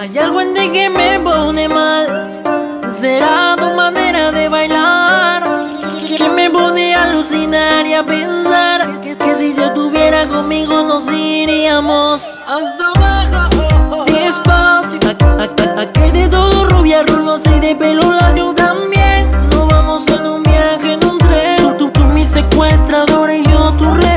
Hay algo en ti que me pone mal. Será tu manera de bailar que me pone a alucinar y a pensar que, si yo estuviera conmigo nos iríamos hasta abajo. Despacio, a, que de todo rubia, rulos y de pelo lacio también. Nos vamos en un viaje en un tren. Tú, tú, mi secuestrador y yo tu rey.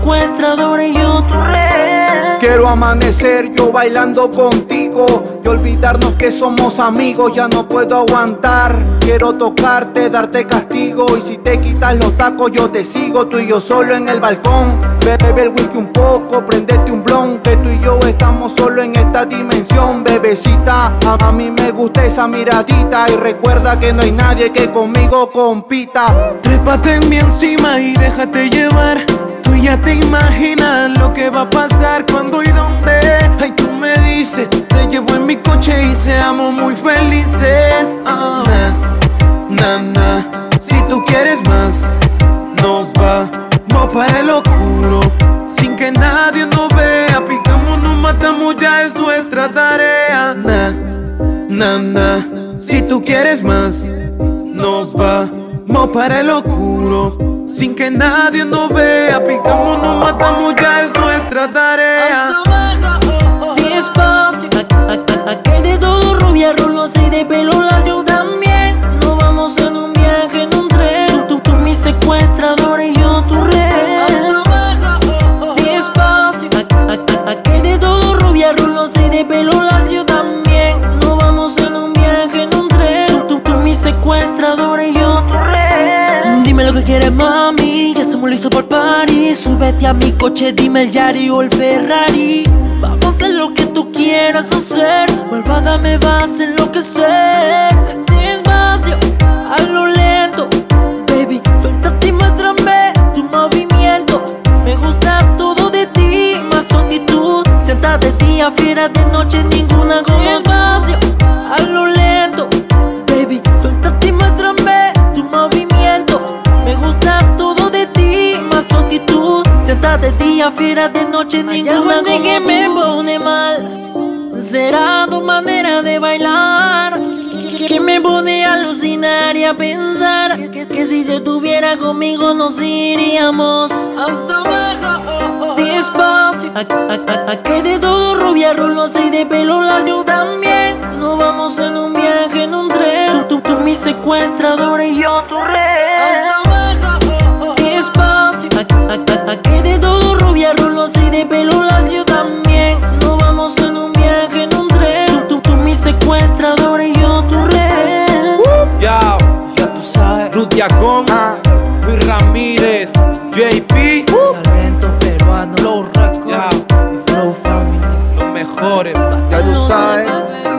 Secuestrador y yo tu rey. Quiero amanecer yo bailando contigo y olvidarnos que somos amigos, ya no puedo aguantar. Quiero tocarte, darte castigo y si te quitas los tacos yo te sigo, tú y yo solo en el balcón. Bebe el whisky un poco, prendete un blon, que tú y yo estamos solo en esta dimensión, bebecita. A, mí me gusta esa miradita y recuerda que no hay nadie que conmigo compita. Trépate en mi encima y déjate llevar ya te imaginas lo que va a pasar cuando y dónde. Ay, tú me dices, te llevo en mi coche y seamos muy felices. Ah, na, si tú quieres más, nos vamos para el oscuro. Sin que nadie nos vea, picamos, nos matamos, ya es nuestra tarea. Na, na, si tú quieres más, nos vamos para el oscuro. Sin que nadie nos vea, picamos, nos matamos, ya es nuestra tarea. Hasta abajo, despacio, a, que de todo rubia, rulos y de pelo lacio también. Nos vamos en un viaje en un tren, tú, tú, mi secuestrador y yo tu rey. Despacio, a, que de todo rubia, rulos y de pelo lacio también. Nos vamos en un viaje en un tren, tú, tú, mi secuestrador lo que quieres más listo por party Súbete a mi coche, dime el Yari o el Ferrari. Vamos a hacer lo que tú quieras hacer. Malvada me vas a enloquecer Despacio, a lo lento. Baby, suéltate y muéstrame tu movimiento. Me gusta todo de ti, más tu actitud. Siéntate día, fiera de noche, ninguna de día, fiera de noche, ninguna de que me pone mal. Será tu manera de bailar que me pone a alucinar y a pensar que, si te estuviera conmigo nos iríamos hasta abajo. Despacio, a, que de todo rubia, rulosa y de pelo lacio también. Nos vamos en un viaje en un tren. Tú, tú, tú mi secuestrador y yo tu rey. Rutia Goma, Luis Ramírez, JP. Talento peruano, los racos. Flow Family. Los mejores. Ya tú sabes.